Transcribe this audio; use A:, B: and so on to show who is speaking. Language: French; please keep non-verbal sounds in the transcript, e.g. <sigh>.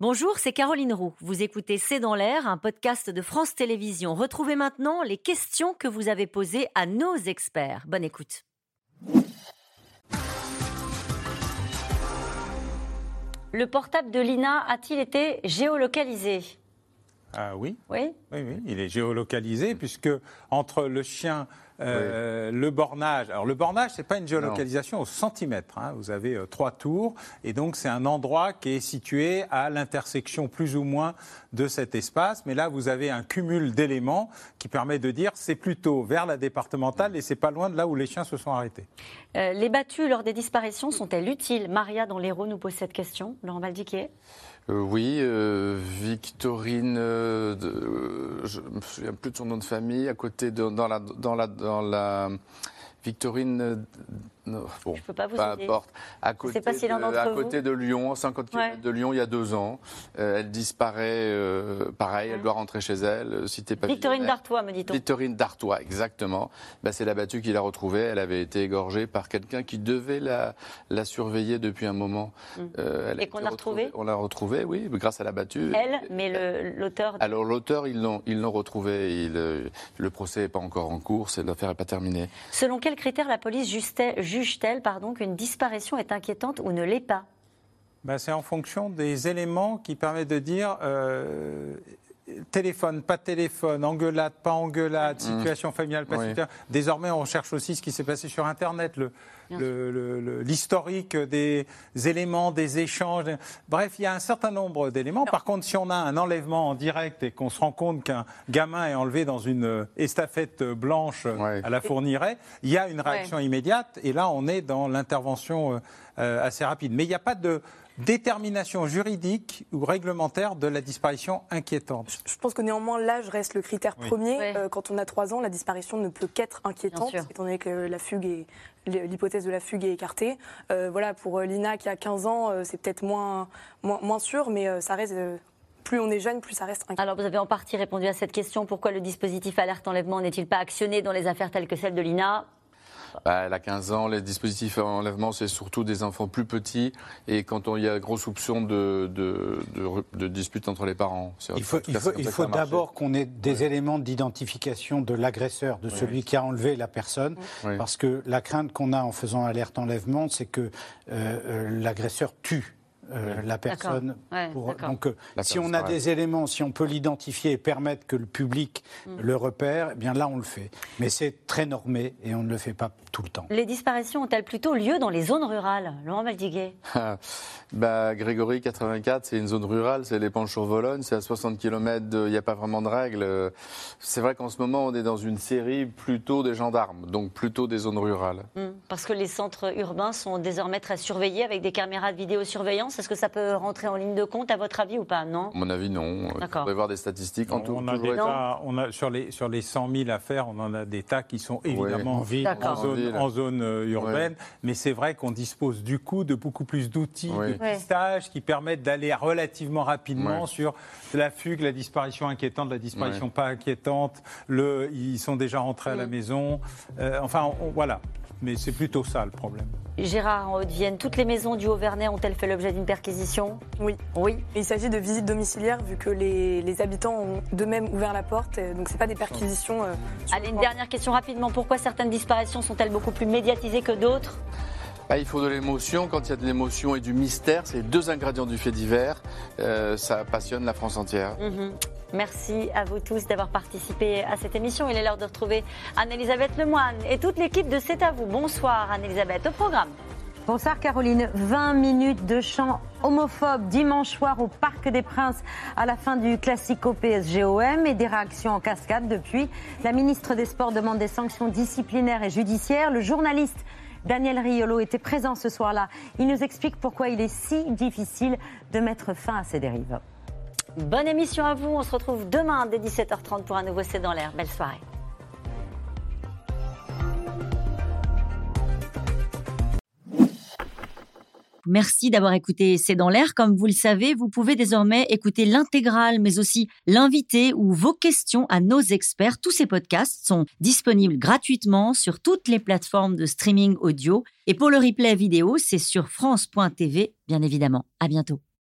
A: Bonjour, c'est Caroline Roux. Vous écoutez C'est dans l'air, un podcast de France Télévisions. Retrouvez maintenant les questions que vous avez posées à nos experts. Bonne écoute. Le portable de Lina a-t-il été géolocalisé?
B: Ah oui,
A: Oui.
B: oui, oui, il est géolocalisé puisque entre le chien, euh, le bornage. Alors le bornage, c'est pas une géolocalisation au centimètre. hein. Vous avez euh, trois tours et donc c'est un endroit qui est situé à l'intersection plus ou moins de cet espace. Mais là, vous avez un cumul d'éléments qui permet de dire c'est plutôt vers la départementale et c'est pas loin de là où les chiens se sont arrêtés.
A: Euh, les battues lors des disparitions sont-elles utiles? Maria dans l'Hérault nous pose cette question. Laurent Valdiquier.
C: Euh, oui, euh, Victorine, euh, de- euh, je me souviens plus de son nom de famille, à côté de dans la dans la dans la Victorine. Euh, non, bon,
A: Je peux pas vous
C: peu
A: aider.
C: importe. À côté,
A: sais pas si
C: de, à
A: vous-
C: côté de Lyon, 50 km
A: Ouais.
C: de Lyon, il y a deux ans. Euh, elle disparaît, euh, pareil,
A: Ouais.
C: elle doit rentrer chez elle. euh, t'es pas
A: Victorine. Dartois, me dit-on.
C: Victorine Dartois, exactement. Ben, c'est la battue qui l'a retrouvée. Elle avait été égorgée par quelqu'un qui devait la, la surveiller depuis un moment. Euh, elle
A: Mm. Et qu'on a retrouvée
C: On l'a retrouvée, oui, grâce à la battue.
A: Elle, mais l'auteur.
C: Alors l'auteur, ils l'ont, ils l'ont retrouvé. Il, euh, le procès n'est pas encore en cours, l'affaire n'est pas terminée.
A: Selon quels critères la police juge-t-elle juge-t-elle, qu'une disparition est inquiétante ou ne l'est pas?
B: Ben, c'est en fonction des éléments qui permettent de dire euh, téléphone, pas téléphone, engueulade, pas engueulade, situation familiale, pas
C: Oui.
B: situation- Désormais, on recherche aussi ce qui s'est passé sur Internet, le- le- le- le- l'historique des éléments, des échanges. Bref, il y a un certain nombre d'éléments. Par contre, si on a un enlèvement en direct et qu'on se rend compte qu'un gamin est enlevé dans une estafette blanche
C: Ouais.
B: à la fournirait, il y a une réaction immédiate. Et là, on est dans l'intervention euh, euh, assez rapide. Mais il n'y a pas de détermination juridique ou réglementaire de la disparition inquiétante.
D: Je pense que néanmoins, l'âge reste le critère
B: Oui.
D: premier. Euh, quand on a 3 ans, la disparition ne peut qu'être inquiétante, étant donné que la fugue est l'hypothèse de la fugue est écartée. Euh, voilà, pour euh, Lina qui a 15 ans, euh, c'est peut-être moins, moins, moins sûr, mais euh, ça reste. euh, plus on est jeune, plus ça reste inquiétant.
A: Alors, vous avez en partie répondu à cette question. Pourquoi le dispositif alerte enlèvement n'est-il pas actionné dans les affaires telles que celle de Lina?
C: Bah, elle a 15 ans, les dispositifs enlèvement, c'est surtout des enfants plus petits. Et quand on- il y a gros soupçon de, de, de, de dispute entre les parents. C'est-
E: Il faut, il faut, d'abord qu'on ait des éléments d'identification de l'agresseur, de celui qui a enlevé la personne,
C: Oui.
E: parce que la crainte qu'on a en faisant alerte enlèvement, c'est que euh, euh, l'agresseur tue. Euh, la personne.
A: Ouais,
E: pour-
A: d'accord.
E: donc, euh, si on a des éléments, si on peut l'identifier et permettre que le public
A: Mm.
E: le repère, eh bien là, on le fait. Mais c'est très normé et on ne le fait pas tout le temps.
A: Les disparitions ont-elles plutôt lieu dans les zones rurales? Laurent Valdiguet <laughs>
C: bah, Grégory 84, c'est une zone rurale, c'est les Penches-sur-Vologne, c'est à 60 km, il n'y a pas vraiment de règles. C'est vrai qu'en ce moment, on est dans une série plutôt des gendarmes, donc plutôt des zones rurales.
A: Hmm, Parce que les centres urbains sont désormais très surveillés avec des caméras de vidéosurveillance. Est-ce que ça peut rentrer en ligne de compte, à votre avis, ou pas? Non?
C: À mon avis, non. Il
A: D'accord.
C: faudrait voir des statistiques. En tout,
B: on a
C: toujours
B: des tas- on a, sur, les, sur les 100 000 affaires, on en a des tas qui sont évidemment
E: En ville.
A: D'accord.
B: en zone, en zone, euh, urbaine, mais c'est vrai qu'on dispose du coup de beaucoup plus d'outils
C: Oui.
B: de
A: Ouais.
B: pistage qui permettent d'aller relativement rapidement
C: Ouais.
B: sur la fugue, la disparition inquiétante, la disparition
C: Ouais.
B: pas inquiétante, le, ils sont déjà rentrés à la
A: Mm.
B: maison, Euh, enfin on- voilà, mais c'est plutôt ça le problème.
A: Gérard, en Haute-Vienne, toutes les maisons du Haut-Vernay ont-elles fait l'objet d'une perquisition?
D: Oui.
A: Oui.
D: Il s'agit de visites domiciliaires, vu que les, les habitants ont d'eux-mêmes ouvert la porte. Donc, c'est pas des perquisitions. euh,
A: Allez,
D: le
A: une dernière question rapidement. Pourquoi certaines disparitions sont-elles beaucoup plus médiatisées que d'autres?
C: Ah, il faut de l'émotion. Quand il y a de l'émotion et du mystère, c'est deux ingrédients du fait divers. Euh, ça passionne la France entière.
A: Mhm. Merci à vous tous d'avoir participé à cette émission. Il est l'heure de retrouver Anne-Elisabeth Lemoine et toute l'équipe de C'est à vous. Bonsoir Anne-Elisabeth, au programme.
F: Bonsoir Caroline. 20 minutes de chant homophobe dimanche soir au Parc des Princes à la fin du Classico PSGOM et des réactions en cascade depuis. La ministre des Sports demande des sanctions disciplinaires et judiciaires. Le journaliste Daniel Riolo était présent ce soir-là. Il nous explique pourquoi il est si difficile de mettre fin à ces dérives.
A: Bonne émission à vous. On se retrouve demain dès 17h30 pour un nouveau C'est dans l'air. Belle soirée. Merci d'avoir écouté C'est dans l'air. Comme vous le savez, vous pouvez désormais écouter l'intégrale, mais aussi l'invité ou vos questions à nos experts. Tous ces podcasts sont disponibles gratuitement sur toutes les plateformes de streaming audio. Et pour le replay vidéo, c'est sur France.tv, bien évidemment. À bientôt.